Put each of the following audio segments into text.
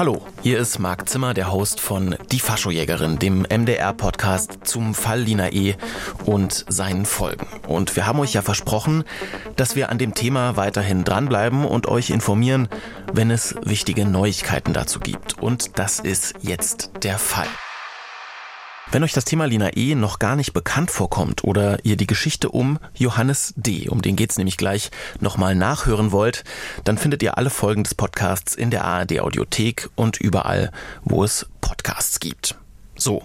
Hallo, hier ist Marc Zimmer, der Host von Die Faschojägerin, dem MDR-Podcast zum Fall Lina E. und seinen Folgen. Und wir haben euch ja versprochen, dass wir an dem Thema weiterhin dranbleiben und euch informieren, wenn es wichtige Neuigkeiten dazu gibt. Und das ist jetzt der Fall. Wenn euch das Thema Lina E. noch gar nicht bekannt vorkommt oder ihr die Geschichte um Johannes D., um den geht's nämlich gleich, nochmal nachhören wollt, dann findet ihr alle Folgen des Podcasts in der ARD Audiothek und überall, wo es Podcasts gibt. So,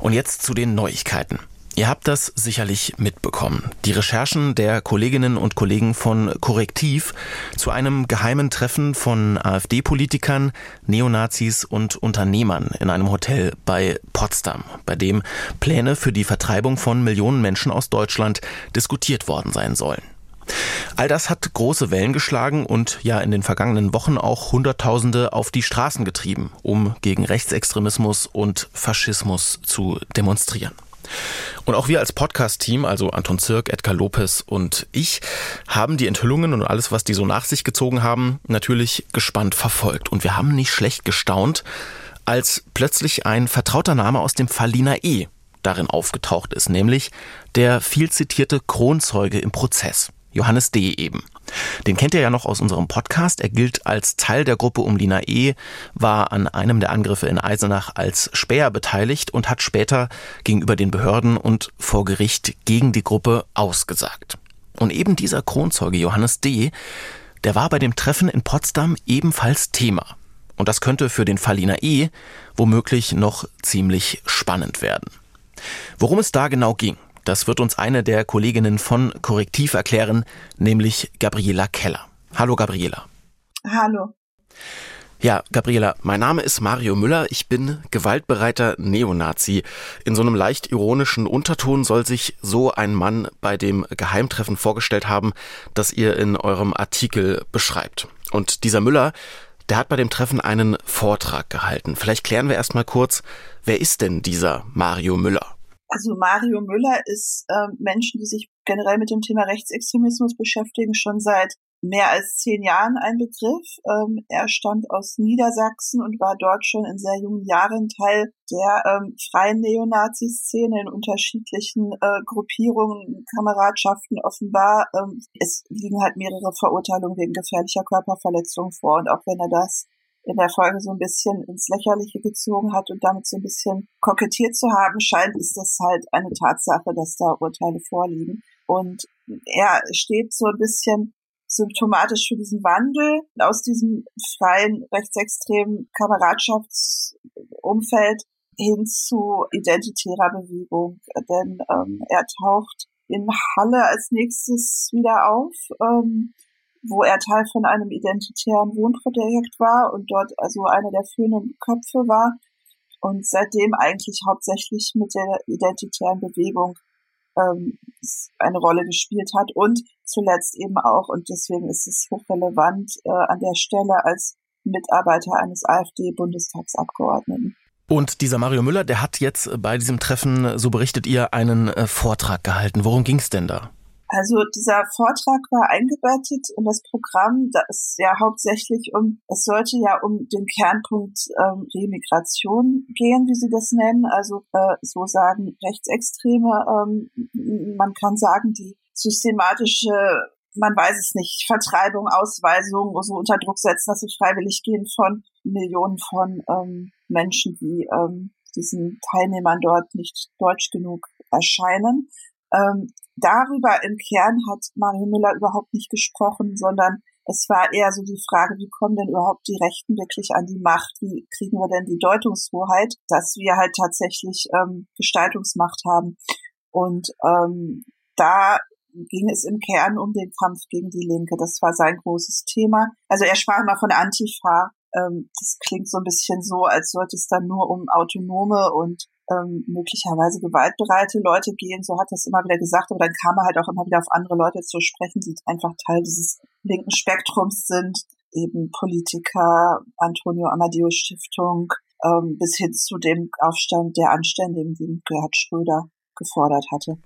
und jetzt zu den Neuigkeiten. Ihr habt das sicherlich mitbekommen. Die Recherchen der Kolleginnen und Kollegen von Korrektiv zu einem geheimen Treffen von AfD-Politikern, Neonazis und Unternehmern in einem Hotel bei Potsdam, bei dem Pläne für die Vertreibung von Millionen Menschen aus Deutschland diskutiert worden sein sollen. All das hat große Wellen geschlagen und ja in den vergangenen Wochen auch Hunderttausende auf die Straßen getrieben, um gegen Rechtsextremismus und Faschismus zu demonstrieren. Und auch wir als Podcast-Team, also Anton Zirk, Edgar Lopez und ich, haben die Enthüllungen und alles, was die so nach sich gezogen haben, natürlich gespannt verfolgt. Und wir haben nicht schlecht gestaunt, als plötzlich ein vertrauter Name aus dem Fall Lina E. darin aufgetaucht ist, nämlich der viel zitierte Kronzeuge im Prozess. Johannes D. eben. Den kennt ihr ja noch aus unserem Podcast. Er gilt als Teil der Gruppe um Lina E., war an einem der Angriffe in Eisenach als Späher beteiligt und hat später gegenüber den Behörden und vor Gericht gegen die Gruppe ausgesagt. Und eben dieser Kronzeuge Johannes D., der war bei dem Treffen in Potsdam ebenfalls Thema. Und das könnte für den Fall Lina E. womöglich noch ziemlich spannend werden. Worum es da genau ging, das wird uns eine der Kolleginnen von Korrektiv erklären, nämlich Gabriela Keller. Hallo Gabriela. Hallo. Ja, Gabriela, mein Name ist Mario Müller. Ich bin gewaltbereiter Neonazi. In so einem leicht ironischen Unterton soll sich so ein Mann bei dem Geheimtreffen vorgestellt haben, das ihr in eurem Artikel beschreibt. Und dieser Müller, der hat bei dem Treffen einen Vortrag gehalten. Vielleicht klären wir erstmal kurz, wer ist denn dieser Mario Müller? Also Mario Müller ist äh, Menschen, die sich generell mit dem Thema Rechtsextremismus beschäftigen, schon seit mehr als zehn Jahren ein Begriff. Ähm, er stammt aus Niedersachsen und war dort schon in sehr jungen Jahren Teil der ähm, freien Neonazi-Szene in unterschiedlichen äh, Gruppierungen, Kameradschaften offenbar. Ähm, es liegen halt mehrere Verurteilungen wegen gefährlicher Körperverletzung vor und auch wenn er das in der Folge so ein bisschen ins Lächerliche gezogen hat und damit so ein bisschen kokettiert zu haben scheint, ist das halt eine Tatsache, dass da Urteile vorliegen. Und er steht so ein bisschen symptomatisch für diesen Wandel aus diesem freien, rechtsextremen Kameradschaftsumfeld hin zu identitärer Bewegung. Denn ähm, er taucht in Halle als nächstes wieder auf. Ähm, wo er Teil von einem identitären Wohnprojekt war und dort also einer der führenden Köpfe war und seitdem eigentlich hauptsächlich mit der identitären Bewegung ähm, eine Rolle gespielt hat und zuletzt eben auch, und deswegen ist es hochrelevant, äh, an der Stelle als Mitarbeiter eines AfD-Bundestagsabgeordneten. Und dieser Mario Müller, der hat jetzt bei diesem Treffen, so berichtet ihr, einen äh, Vortrag gehalten. Worum ging es denn da? Also dieser Vortrag war eingebettet in das Programm, das ja hauptsächlich um, es sollte ja um den Kernpunkt ähm, Remigration gehen, wie sie das nennen. Also äh, so sagen Rechtsextreme. Ähm, man kann sagen, die systematische man weiß es nicht, Vertreibung, Ausweisung, so unter Druck setzen, dass sie freiwillig gehen von Millionen von ähm, Menschen, die ähm, diesen Teilnehmern dort nicht deutsch genug erscheinen. Ähm, darüber im Kern hat Mario Müller überhaupt nicht gesprochen, sondern es war eher so die Frage, wie kommen denn überhaupt die Rechten wirklich an die Macht? Wie kriegen wir denn die Deutungshoheit, dass wir halt tatsächlich ähm, Gestaltungsmacht haben? Und ähm, da ging es im Kern um den Kampf gegen die Linke. Das war sein großes Thema. Also er sprach immer von Antifa. Ähm, das klingt so ein bisschen so, als sollte es dann nur um autonome und ähm, möglicherweise gewaltbereite Leute gehen. So hat er es immer wieder gesagt. Aber dann kam er halt auch immer wieder auf andere Leute zu sprechen, die einfach Teil dieses linken Spektrums sind. Eben Politiker, Antonio Amadeus Stiftung, ähm, bis hin zu dem Aufstand der Anständigen, den Gerhard Schröder gefordert hatte.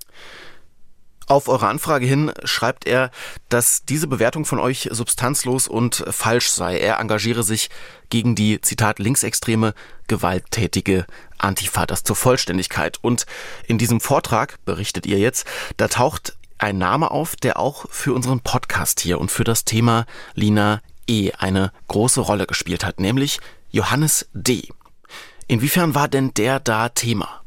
Auf eure Anfrage hin schreibt er, dass diese Bewertung von euch substanzlos und falsch sei. Er engagiere sich gegen die, Zitat, linksextreme, gewalttätige Antifa, das zur Vollständigkeit. Und in diesem Vortrag, berichtet ihr jetzt, da taucht ein Name auf, der auch für unseren Podcast hier und für das Thema Lina E. eine große Rolle gespielt hat, nämlich Johannes D. Inwiefern war denn der da Thema?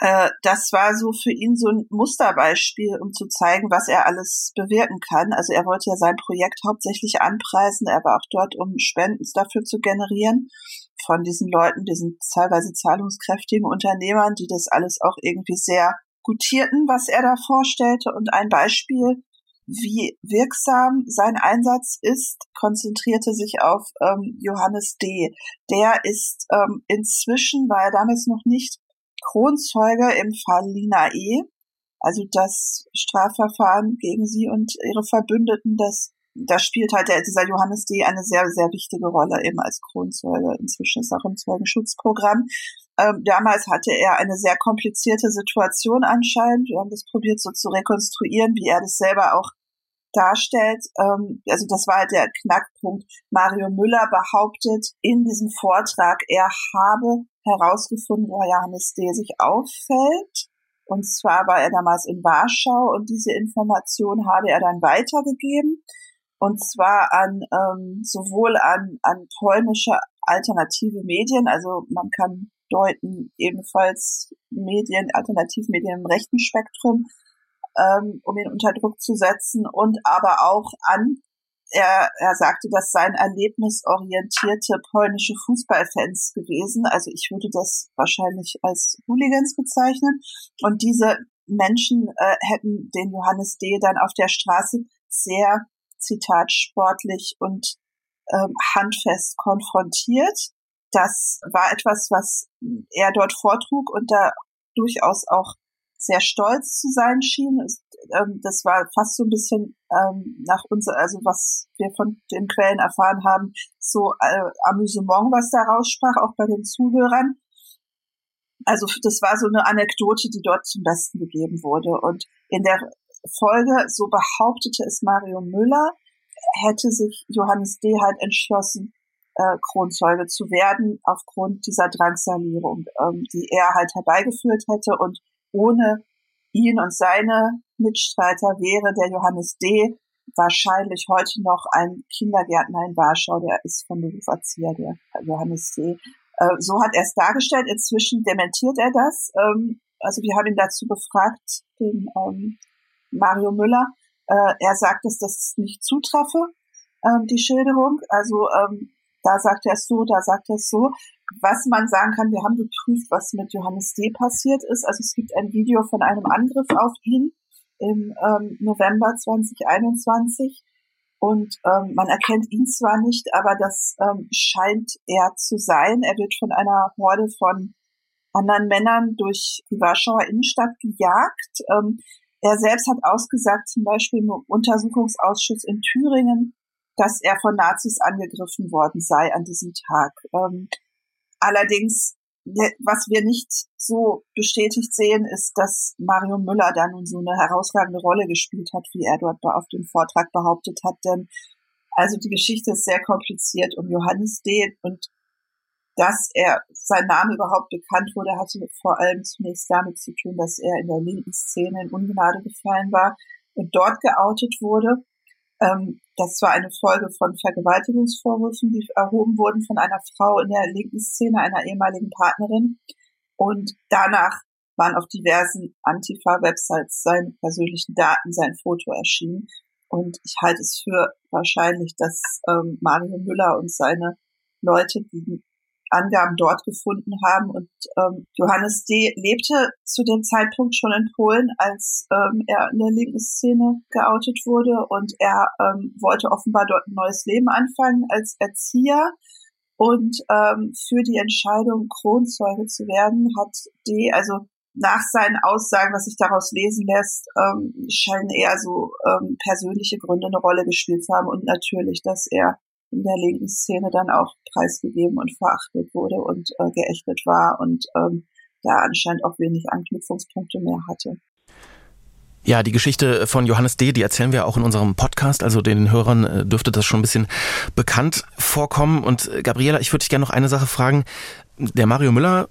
Äh, das war so für ihn so ein Musterbeispiel, um zu zeigen, was er alles bewirken kann. Also er wollte ja sein Projekt hauptsächlich anpreisen. Er war auch dort, um Spenden dafür zu generieren von diesen Leuten, diesen teilweise zahlungskräftigen Unternehmern, die das alles auch irgendwie sehr gutierten, was er da vorstellte. Und ein Beispiel, wie wirksam sein Einsatz ist, konzentrierte sich auf ähm, Johannes D. Der ist ähm, inzwischen, war er damals noch nicht Kronzeuge im Fall Lina E., also das Strafverfahren gegen sie und ihre Verbündeten, das, da spielt halt der, dieser Johannes D. eine sehr, sehr wichtige Rolle eben als Kronzeuge. Inzwischen ist auch im Zeugenschutzprogramm. Ähm, damals hatte er eine sehr komplizierte Situation anscheinend. Wir haben das probiert so zu rekonstruieren, wie er das selber auch darstellt. Ähm, also das war halt der Knackpunkt. Mario Müller behauptet in diesem Vortrag, er habe herausgefunden, wo Johannes D. sich auffällt. Und zwar war er damals in Warschau und diese Information habe er dann weitergegeben. Und zwar an ähm, sowohl an, an polnische alternative Medien, also man kann deuten ebenfalls Medien, Alternativmedien im rechten Spektrum, ähm, um ihn unter Druck zu setzen und aber auch an er, er sagte, das seien erlebnisorientierte polnische Fußballfans gewesen. Also ich würde das wahrscheinlich als Hooligans bezeichnen. Und diese Menschen äh, hätten den Johannes D. dann auf der Straße sehr, Zitat, sportlich und ähm, handfest konfrontiert. Das war etwas, was er dort vortrug und da durchaus auch sehr stolz zu sein schien. Ähm, das war fast so ein bisschen ähm, nach uns, also was wir von den Quellen erfahren haben, so äh, Amüsement, was da raussprach, auch bei den Zuhörern. Also das war so eine Anekdote, die dort zum Besten gegeben wurde. Und in der Folge, so behauptete es Mario Müller, hätte sich Johannes D. halt entschlossen, äh, Kronzeuge zu werden, aufgrund dieser Drangsalierung, ähm, die er halt herbeigeführt hätte und ohne ihn und seine Mitstreiter wäre der Johannes D. wahrscheinlich heute noch ein Kindergärtner in Warschau, der ist von Beruf Erzieher, der Johannes D. Äh, so hat er es dargestellt. Inzwischen dementiert er das. Ähm, also wir haben ihn dazu befragt, den ähm, Mario Müller. Äh, er sagt, dass das nicht zutreffe, ähm, die Schilderung. Also ähm, da sagt er es so, da sagt er es so. Was man sagen kann, wir haben geprüft, was mit Johannes D. passiert ist. Also es gibt ein Video von einem Angriff auf ihn im ähm, November 2021. Und ähm, man erkennt ihn zwar nicht, aber das ähm, scheint er zu sein. Er wird von einer Horde von anderen Männern durch die Warschauer Innenstadt gejagt. Ähm, er selbst hat ausgesagt, zum Beispiel im Untersuchungsausschuss in Thüringen, dass er von Nazis angegriffen worden sei an diesem Tag. Ähm, allerdings, was wir nicht so bestätigt sehen, ist, dass Mario Müller da nun so eine herausragende Rolle gespielt hat, wie er dort auf dem Vortrag behauptet hat. Denn also die Geschichte ist sehr kompliziert um Johannes D. und dass er sein Name überhaupt bekannt wurde, hatte vor allem zunächst damit zu tun, dass er in der linken Szene in Ungnade gefallen war und dort geoutet wurde. Ähm, das war eine Folge von Vergewaltigungsvorwürfen, die erhoben wurden von einer Frau in der linken Szene, einer ehemaligen Partnerin. Und danach waren auf diversen Antifa-Websites seine persönlichen Daten, sein Foto erschienen. Und ich halte es für wahrscheinlich, dass ähm, Mario Müller und seine Leute, die Angaben dort gefunden haben. Und ähm, Johannes D. lebte zu dem Zeitpunkt schon in Polen, als ähm, er in der linken Szene geoutet wurde. Und er ähm, wollte offenbar dort ein neues Leben anfangen als Erzieher. Und ähm, für die Entscheidung, Kronzeuge zu werden, hat D. also nach seinen Aussagen, was sich daraus lesen lässt, ähm, scheinen eher so ähm, persönliche Gründe eine Rolle gespielt zu haben und natürlich, dass er in der linken Szene dann auch preisgegeben und verachtet wurde und äh, geächtet war und ähm, da anscheinend auch wenig Anknüpfungspunkte mehr hatte. Ja, die Geschichte von Johannes D., die erzählen wir auch in unserem Podcast, also den Hörern äh, dürfte das schon ein bisschen bekannt vorkommen. Und äh, Gabriela, ich würde dich gerne noch eine Sache fragen. Der Mario Müller,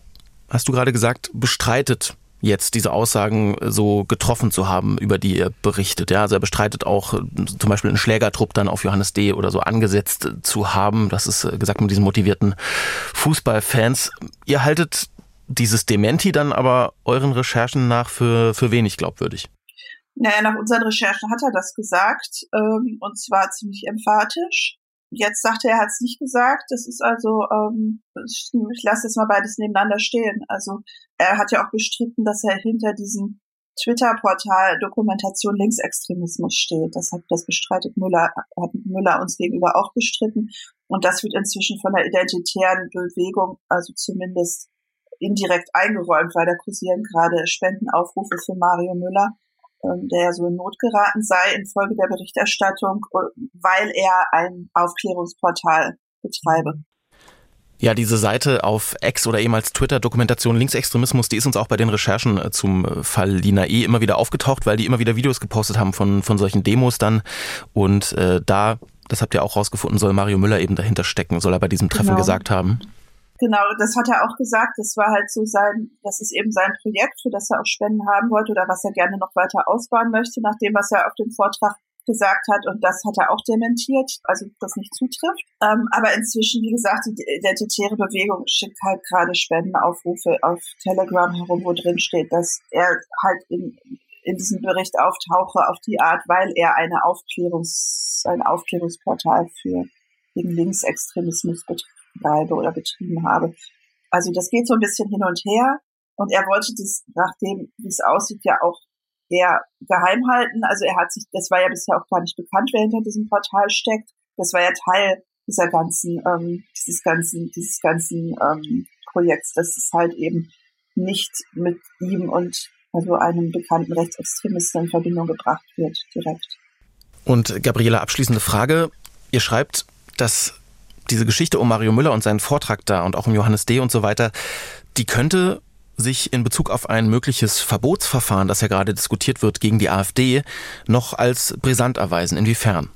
hast du gerade gesagt, bestreitet jetzt diese Aussagen so getroffen zu haben, über die er berichtet. Ja, also er bestreitet auch äh, zum Beispiel einen Schlägertrupp dann auf Johannes D. oder so angesetzt zu haben. Das ist gesagt mit diesen motivierten Fußballfans. Ihr haltet dieses Dementi dann aber euren Recherchen nach für, für wenig glaubwürdig. Naja, nach unseren Recherchen hat er das gesagt, ähm, und zwar ziemlich emphatisch. Jetzt sagt er, er hat es nicht gesagt. Das ist also, ähm, ich lasse jetzt mal beides nebeneinander stehen. Also er hat ja auch bestritten, dass er hinter diesem Twitter-Portal Dokumentation Linksextremismus steht. Das hat, das bestreitet Müller, hat Müller uns gegenüber auch bestritten. Und das wird inzwischen von der identitären Bewegung, also zumindest indirekt eingeräumt, weil da kursieren gerade Spendenaufrufe für Mario Müller. Ähm, der so in Not geraten sei infolge der Berichterstattung, weil er ein Aufklärungsportal betreibe. Ja, diese Seite auf Ex oder ehemals Twitter Dokumentation Linksextremismus, die ist uns auch bei den Recherchen äh, zum äh, Fall Lina E immer wieder aufgetaucht, weil die immer wieder Videos gepostet haben von, von solchen Demos dann. Und äh, da, das habt ihr auch rausgefunden, soll Mario Müller eben dahinter stecken, soll er bei diesem Treffen genau. gesagt haben. Genau, das hat er auch gesagt. Das war halt so sein, das ist eben sein Projekt, für das er auch Spenden haben wollte oder was er gerne noch weiter ausbauen möchte, nach dem, was er auf dem Vortrag gesagt hat. Und das hat er auch dementiert, also das nicht zutrifft. Ähm, aber inzwischen, wie gesagt, die identitäre Bewegung schickt halt gerade Spendenaufrufe auf Telegram herum, wo drin steht, dass er halt in, in diesem Bericht auftauche auf die Art, weil er eine Aufklärungs, ein Aufklärungsportal für gegen Linksextremismus betreibt betreibe oder betrieben habe. Also das geht so ein bisschen hin und her. Und er wollte das, nachdem, wie es aussieht, ja auch eher geheim halten. Also er hat sich, das war ja bisher auch gar nicht bekannt, wer hinter diesem Portal steckt. Das war ja Teil dieser ganzen, ähm, dieses ganzen, dieses ganzen ähm, Projekts, dass es halt eben nicht mit ihm und also einem bekannten Rechtsextremisten in Verbindung gebracht wird, direkt. Und Gabriela, abschließende Frage. Ihr schreibt, dass diese Geschichte um Mario Müller und seinen Vortrag da und auch um Johannes D. und so weiter, die könnte sich in Bezug auf ein mögliches Verbotsverfahren, das ja gerade diskutiert wird gegen die AfD, noch als brisant erweisen. Inwiefern?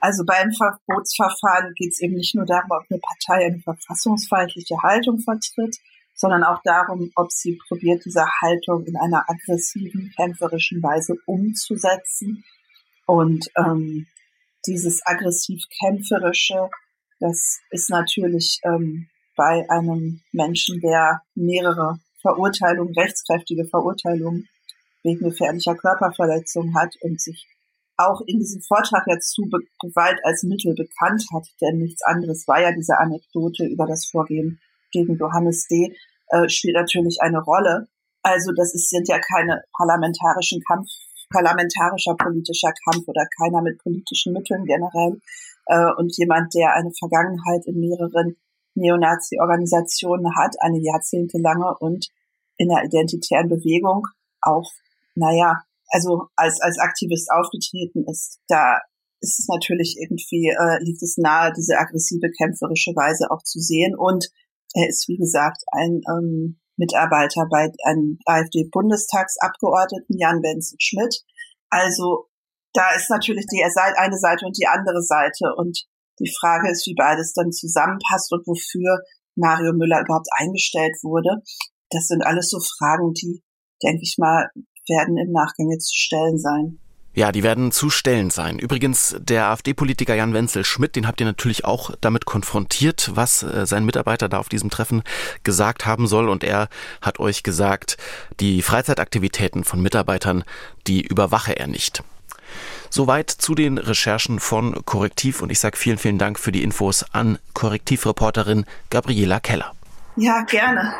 Also beim Verbotsverfahren geht es eben nicht nur darum, ob eine Partei eine verfassungsfeindliche Haltung vertritt, sondern auch darum, ob sie probiert, diese Haltung in einer aggressiven, kämpferischen Weise umzusetzen. Und ähm, dieses aggressiv-kämpferische das ist natürlich ähm, bei einem Menschen, der mehrere Verurteilungen, rechtskräftige Verurteilungen wegen gefährlicher Körperverletzung hat und sich auch in diesem Vortrag jetzt zu Gewalt als Mittel bekannt hat, denn nichts anderes war ja diese Anekdote über das Vorgehen gegen Johannes D., äh, spielt natürlich eine Rolle. Also das ist, sind ja keine parlamentarischen Kampf, parlamentarischer politischer Kampf oder keiner mit politischen Mitteln generell, äh, und jemand, der eine Vergangenheit in mehreren Neonazi-Organisationen hat, eine jahrzehntelange und in der identitären Bewegung auch, naja, also als, als Aktivist aufgetreten ist, da ist es natürlich irgendwie, äh, liegt es nahe, diese aggressive, kämpferische Weise auch zu sehen. Und er ist, wie gesagt, ein ähm, Mitarbeiter bei einem AfD-Bundestagsabgeordneten, Jan Wenzel Schmidt. Also da ist natürlich die eine Seite und die andere Seite. Und die Frage ist, wie beides dann zusammenpasst und wofür Mario Müller überhaupt eingestellt wurde. Das sind alles so Fragen, die, denke ich mal, werden im Nachgang jetzt zu stellen sein. Ja, die werden zu stellen sein. Übrigens, der AfD-Politiker Jan Wenzel Schmidt, den habt ihr natürlich auch damit konfrontiert, was äh, sein Mitarbeiter da auf diesem Treffen gesagt haben soll. Und er hat euch gesagt, die Freizeitaktivitäten von Mitarbeitern, die überwache er nicht. Soweit zu den Recherchen von Korrektiv und ich sage vielen, vielen Dank für die Infos an Korrektivreporterin Gabriela Keller. Ja, gerne.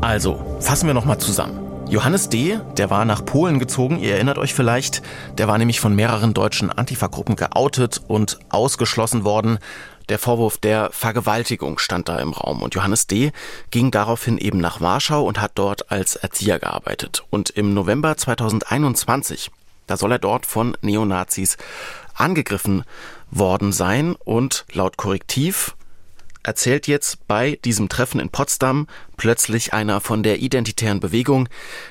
Also, fassen wir nochmal zusammen. Johannes D., der war nach Polen gezogen, ihr erinnert euch vielleicht, der war nämlich von mehreren deutschen Antifa-Gruppen geoutet und ausgeschlossen worden. Der Vorwurf der Vergewaltigung stand da im Raum und Johannes D. ging daraufhin eben nach Warschau und hat dort als Erzieher gearbeitet. Und im November 2021 da soll er dort von Neonazis angegriffen worden sein und laut Korrektiv erzählt jetzt bei diesem Treffen in Potsdam plötzlich einer von der identitären Bewegung,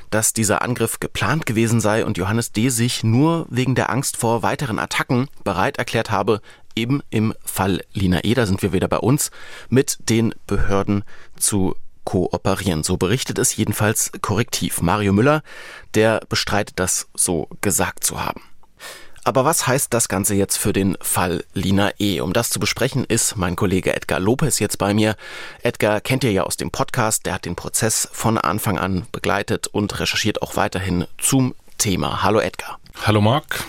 dass dieser Angriff geplant gewesen sei und Johannes D. sich nur wegen der Angst vor weiteren Attacken bereit erklärt habe, eben im Fall Lina E., da sind wir wieder bei uns, mit den Behörden zu kooperieren. So berichtet es jedenfalls korrektiv. Mario Müller, der bestreitet das so gesagt zu haben. Aber was heißt das Ganze jetzt für den Fall Lina E? Um das zu besprechen, ist mein Kollege Edgar Lopez jetzt bei mir. Edgar kennt ihr ja aus dem Podcast, der hat den Prozess von Anfang an begleitet und recherchiert auch weiterhin zum Thema. Hallo Edgar. Hallo Marc.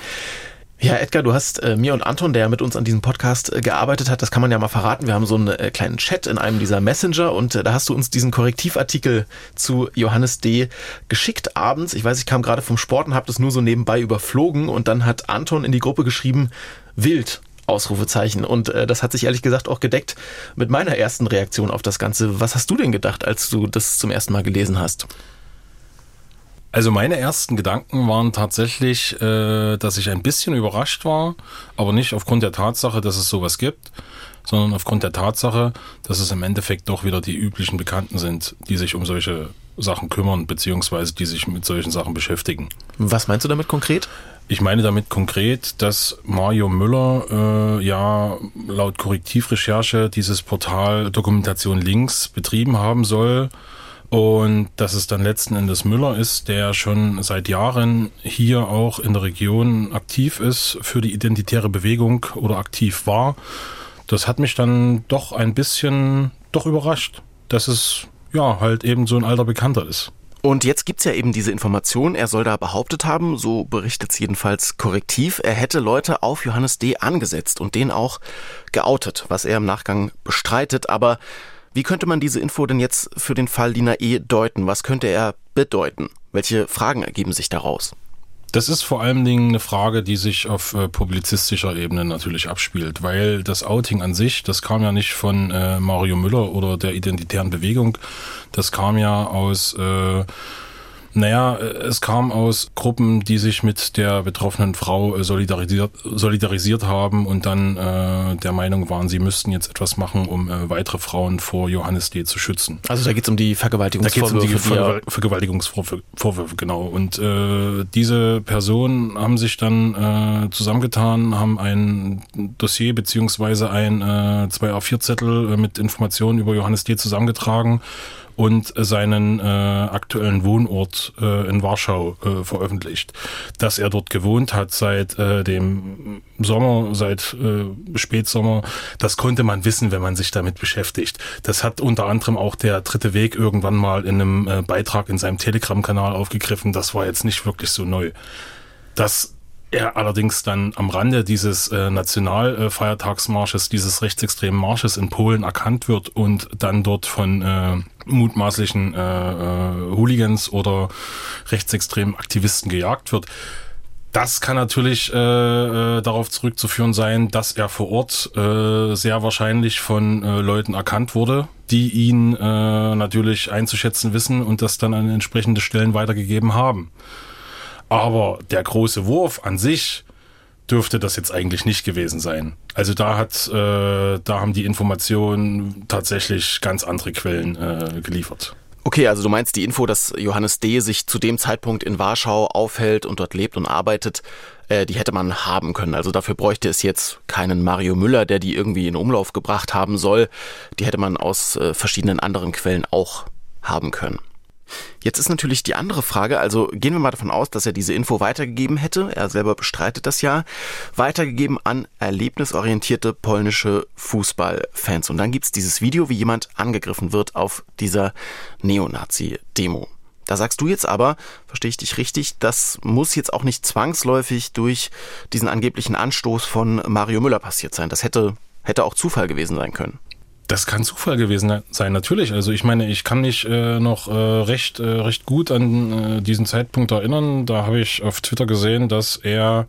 Ja, Edgar, du hast äh, mir und Anton, der mit uns an diesem Podcast äh, gearbeitet hat, das kann man ja mal verraten. Wir haben so einen äh, kleinen Chat in einem dieser Messenger und äh, da hast du uns diesen Korrektivartikel zu Johannes D. geschickt abends. Ich weiß, ich kam gerade vom Sport und habe das nur so nebenbei überflogen und dann hat Anton in die Gruppe geschrieben, wild. Ausrufezeichen. Und äh, das hat sich ehrlich gesagt auch gedeckt mit meiner ersten Reaktion auf das Ganze. Was hast du denn gedacht, als du das zum ersten Mal gelesen hast? Also meine ersten Gedanken waren tatsächlich, äh, dass ich ein bisschen überrascht war, aber nicht aufgrund der Tatsache, dass es sowas gibt, sondern aufgrund der Tatsache, dass es im Endeffekt doch wieder die üblichen Bekannten sind, die sich um solche Sachen kümmern, beziehungsweise die sich mit solchen Sachen beschäftigen. Was meinst du damit konkret? Ich meine damit konkret, dass Mario Müller äh, ja laut Korrektivrecherche dieses Portal Dokumentation Links betrieben haben soll und dass es dann letzten Endes Müller ist, der schon seit Jahren hier auch in der Region aktiv ist für die identitäre Bewegung oder aktiv war. Das hat mich dann doch ein bisschen doch überrascht, dass es ja halt eben so ein alter Bekannter ist. Und jetzt gibt's ja eben diese Information, er soll da behauptet haben, so berichtet es jedenfalls korrektiv, er hätte Leute auf Johannes D. angesetzt und den auch geoutet, was er im Nachgang bestreitet, aber wie könnte man diese Info denn jetzt für den Fall Lina E. deuten? Was könnte er bedeuten? Welche Fragen ergeben sich daraus? Das ist vor allen Dingen eine Frage, die sich auf äh, publizistischer Ebene natürlich abspielt, weil das Outing an sich, das kam ja nicht von äh, Mario Müller oder der identitären Bewegung, das kam ja aus äh, naja, es kam aus Gruppen, die sich mit der betroffenen Frau äh, solidarisiert, solidarisiert haben und dann äh, der Meinung waren, sie müssten jetzt etwas machen, um äh, weitere Frauen vor Johannes D. zu schützen. Also da geht es um die Vergewaltigungsvorwürfe. Da geht es um die Ver Vergewaltigungsvorwürfe, genau. Und äh, diese Personen haben sich dann äh, zusammengetan, haben ein Dossier beziehungsweise ein äh, 2A4-Zettel äh, mit Informationen über Johannes D. zusammengetragen und seinen äh, aktuellen Wohnort äh, in Warschau äh, veröffentlicht. Dass er dort gewohnt hat seit äh, dem Sommer, seit äh, Spätsommer, das konnte man wissen, wenn man sich damit beschäftigt. Das hat unter anderem auch der dritte Weg irgendwann mal in einem äh, Beitrag in seinem Telegram-Kanal aufgegriffen. Das war jetzt nicht wirklich so neu. Das er allerdings dann am Rande dieses äh, Nationalfeiertagsmarsches, dieses rechtsextremen Marsches in Polen erkannt wird und dann dort von äh, mutmaßlichen äh, äh, Hooligans oder rechtsextremen Aktivisten gejagt wird. Das kann natürlich äh, äh, darauf zurückzuführen sein, dass er vor Ort äh, sehr wahrscheinlich von äh, Leuten erkannt wurde, die ihn äh, natürlich einzuschätzen wissen und das dann an entsprechende Stellen weitergegeben haben. Aber der große Wurf an sich dürfte das jetzt eigentlich nicht gewesen sein. Also da hat, äh, da haben die Informationen tatsächlich ganz andere Quellen äh, geliefert. Okay, also du meinst die Info, dass Johannes D. sich zu dem Zeitpunkt in Warschau aufhält und dort lebt und arbeitet, äh, die hätte man haben können. Also dafür bräuchte es jetzt keinen Mario Müller, der die irgendwie in Umlauf gebracht haben soll. Die hätte man aus äh, verschiedenen anderen Quellen auch haben können. Jetzt ist natürlich die andere Frage, also gehen wir mal davon aus, dass er diese Info weitergegeben hätte, er selber bestreitet das ja, weitergegeben an erlebnisorientierte polnische Fußballfans. Und dann gibt's dieses Video, wie jemand angegriffen wird auf dieser Neonazi-Demo. Da sagst du jetzt aber, verstehe ich dich richtig, das muss jetzt auch nicht zwangsläufig durch diesen angeblichen Anstoß von Mario Müller passiert sein. Das hätte, hätte auch Zufall gewesen sein können. Das kann Zufall gewesen sein, natürlich. Also ich meine, ich kann mich äh, noch äh, recht, äh, recht gut an äh, diesen Zeitpunkt erinnern. Da habe ich auf Twitter gesehen, dass er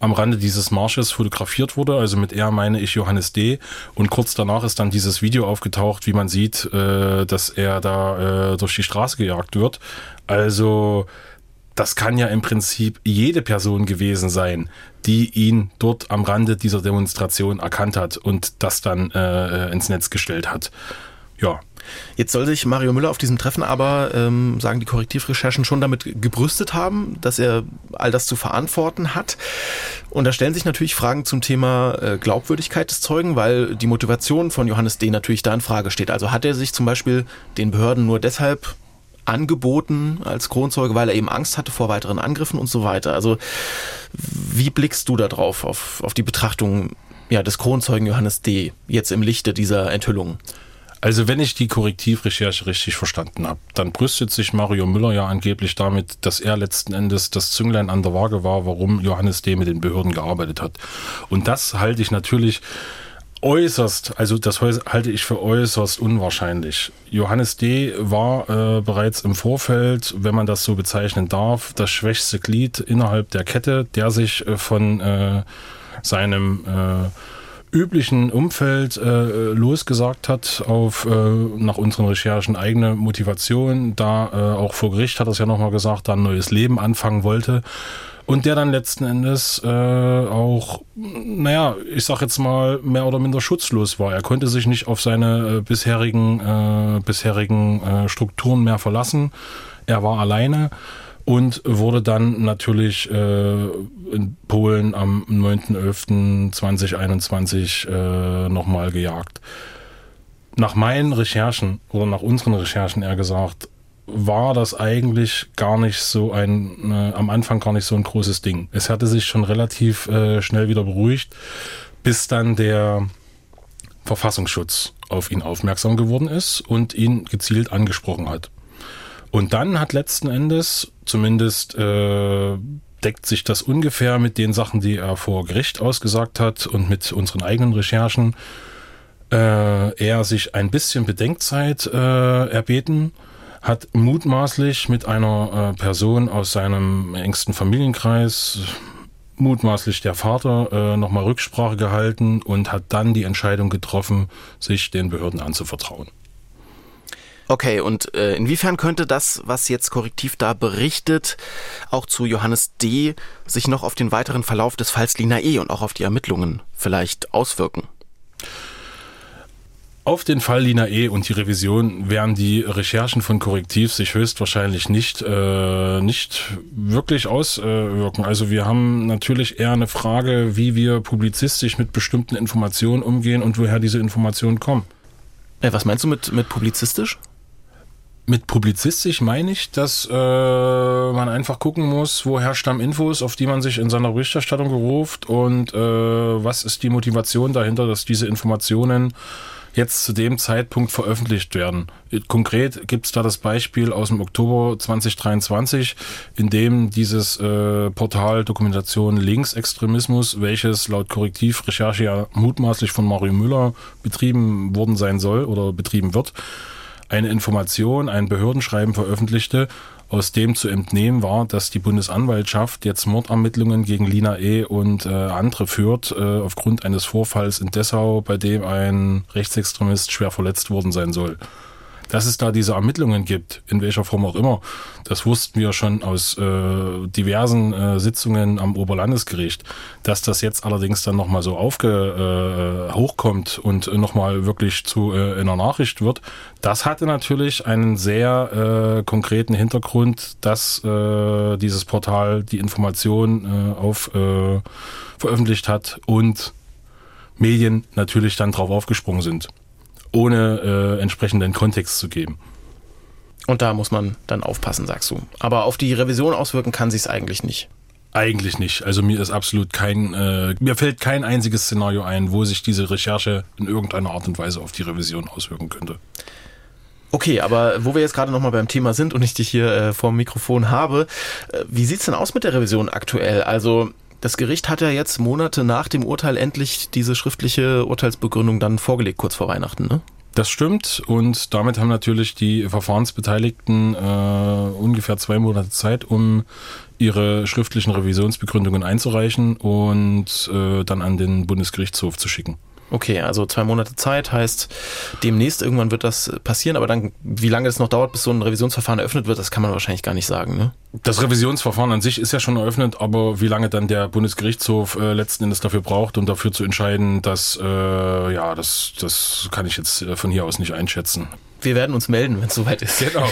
am Rande dieses Marsches fotografiert wurde. Also mit er meine ich Johannes D. Und kurz danach ist dann dieses Video aufgetaucht, wie man sieht, äh, dass er da äh, durch die Straße gejagt wird. Also das kann ja im Prinzip jede Person gewesen sein, die ihn dort am Rande dieser Demonstration erkannt hat und das dann äh, ins Netz gestellt hat. Ja, Jetzt soll sich Mario Müller auf diesem Treffen aber, ähm, sagen die Korrektivrecherchen, schon damit gebrüstet haben, dass er all das zu verantworten hat. Und da stellen sich natürlich Fragen zum Thema äh, Glaubwürdigkeit des Zeugen, weil die Motivation von Johannes D. natürlich da in Frage steht. Also hat er sich zum Beispiel den Behörden nur deshalb angeboten als Kronzeuge, weil er eben Angst hatte vor weiteren Angriffen und so weiter. Also wie blickst du da drauf, auf, auf die Betrachtung ja, des Kronzeugen Johannes D. jetzt im Lichte dieser Enthüllungen? Also wenn ich die Korrektivrecherche richtig verstanden habe, dann brüstet sich Mario Müller ja angeblich damit, dass er letzten Endes das Zünglein an der Waage war, warum Johannes D. mit den Behörden gearbeitet hat. Und das halte ich natürlich äußerst, also das halte ich für äußerst unwahrscheinlich. Johannes D. war äh, bereits im Vorfeld, wenn man das so bezeichnen darf, das schwächste Glied innerhalb der Kette, der sich äh, von äh, seinem äh, üblichen Umfeld äh, losgesagt hat auf äh, nach unseren Recherchen eigene Motivation, da auch vor Gericht hat er es ja nochmal gesagt, da ein neues Leben anfangen wollte und der dann letzten Endes äh, auch, naja, ich sag jetzt mal mehr oder minder schutzlos war. Er konnte sich nicht auf seine äh, bisherigen äh, bisherigen äh, Strukturen mehr verlassen. Er war alleine und wurde dann natürlich äh, in Polen am 9.11.2021 äh, nochmal gejagt. Nach meinen Recherchen oder nach unseren Recherchen eher gesagt, war das eigentlich gar nicht so ein, äh, am Anfang gar nicht so ein großes Ding. Es hatte sich schon relativ äh, schnell wieder beruhigt, bis dann der Verfassungsschutz auf ihn aufmerksam geworden ist und ihn gezielt angesprochen hat. Und dann hat letzten Endes, zumindest äh, deckt sich das ungefähr mit den Sachen, die er vor Gericht ausgesagt hat und mit unseren eigenen Recherchen, äh, er sich ein bisschen Bedenkzeit äh, erbeten, hat mutmaßlich mit einer äh, Person aus seinem engsten Familienkreis, mutmaßlich der Vater, äh, nochmal Rücksprache gehalten und hat dann die Entscheidung getroffen, sich den Behörden anzuvertrauen. Okay, und äh, inwiefern könnte das, was jetzt Korrektiv da berichtet, auch zu Johannes D. sich noch auf den weiteren Verlauf des Falls Lina E. und auch auf die Ermittlungen vielleicht auswirken? Auf den Fall Lina E. und die Revision werden die Recherchen von Korrektiv sich höchstwahrscheinlich nicht, äh, nicht wirklich auswirken. Also wir haben natürlich eher eine Frage, wie wir publizistisch mit bestimmten Informationen umgehen und woher diese Informationen kommen. Äh, was meinst du mit, mit publizistisch? Mit publizistisch meine ich, dass äh, man einfach gucken muss, woher stammen Infos, auf die man sich in seiner Berichterstattung beruft und äh, was ist die Motivation dahinter, dass diese Informationen jetzt zu dem Zeitpunkt veröffentlicht werden. Konkret gibt es da das Beispiel aus dem Oktober 2023, in dem dieses äh, Portal Dokumentation Linksextremismus, welches laut Korrektivrecherche ja mutmaßlich von Mario Müller betrieben worden sein soll oder betrieben wird, eine Information, ein Behördenschreiben veröffentlichte, aus dem zu entnehmen war, dass die Bundesanwaltschaft jetzt Mordermittlungen gegen Lina E. und äh, andere führt, äh, aufgrund eines Vorfalls in Dessau, bei dem ein Rechtsextremist schwer verletzt worden sein soll. Dass es da diese Ermittlungen gibt, in welcher Form auch immer, das wussten wir schon aus äh, diversen äh, Sitzungen am Oberlandesgericht. Dass das jetzt allerdings dann nochmal so aufge, äh, hochkommt und nochmal wirklich zu äh, einer Nachricht wird, das hatte natürlich einen sehr äh, konkreten Hintergrund, dass äh, dieses Portal die Information äh, auf äh, veröffentlicht hat und Medien natürlich dann drauf aufgesprungen sind ohne äh, entsprechenden Kontext zu geben. Und da muss man dann aufpassen, sagst du. Aber auf die Revision auswirken kann sich es eigentlich nicht. Eigentlich nicht. Also mir ist absolut kein, äh, mir fällt kein einziges Szenario ein, wo sich diese Recherche in irgendeiner Art und Weise auf die Revision auswirken könnte. Okay, aber wo wir jetzt gerade nochmal beim Thema sind und ich dich hier äh, vor dem Mikrofon habe, äh, wie sieht's denn aus mit der Revision aktuell? Also das Gericht hat ja jetzt Monate nach dem Urteil endlich diese schriftliche Urteilsbegründung dann vorgelegt, kurz vor Weihnachten, ne? Das stimmt und damit haben natürlich die Verfahrensbeteiligten äh, ungefähr zwei Monate Zeit, um ihre schriftlichen Revisionsbegründungen einzureichen und äh, dann an den Bundesgerichtshof zu schicken. Okay, also zwei Monate Zeit heißt, demnächst irgendwann wird das passieren, aber dann, wie lange es noch dauert, bis so ein Revisionsverfahren eröffnet wird, das kann man wahrscheinlich gar nicht sagen. Ne? Das Revisionsverfahren an sich ist ja schon eröffnet, aber wie lange dann der Bundesgerichtshof äh, letzten Endes dafür braucht, um dafür zu entscheiden, dass äh, ja, das, das kann ich jetzt äh, von hier aus nicht einschätzen. Wir werden uns melden, wenn es soweit ist. Genau.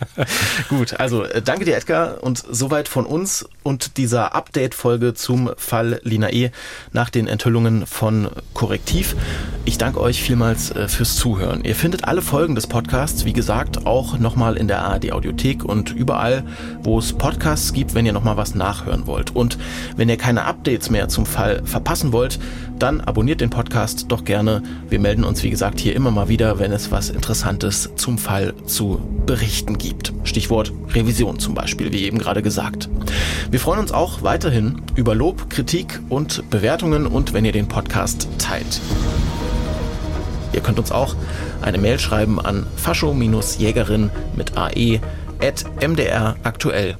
Gut, also äh, danke dir, Edgar, und soweit von uns und dieser Update-Folge zum Fall Lina E. nach den Enthüllungen von Korrektiv. Ich danke euch vielmals äh, fürs Zuhören. Ihr findet alle Folgen des Podcasts, wie gesagt, auch nochmal in der ARD Audiothek und überall, wo es Podcasts gibt, wenn ihr nochmal was nachhören wollt. Und wenn ihr keine Updates mehr zum Fall verpassen wollt, dann abonniert den Podcast doch gerne. Wir melden uns, wie gesagt, hier immer mal wieder, wenn es was Interessantes zum Fall zu berichten gibt. Stichwort Revision zum Beispiel, wie eben gerade gesagt. Wir freuen uns auch weiterhin über Lob, Kritik und Bewertungen und wenn ihr den Podcast teilt. Ihr könnt uns auch eine Mail schreiben an fascho-jägerin mit ae at mdraktuell.de.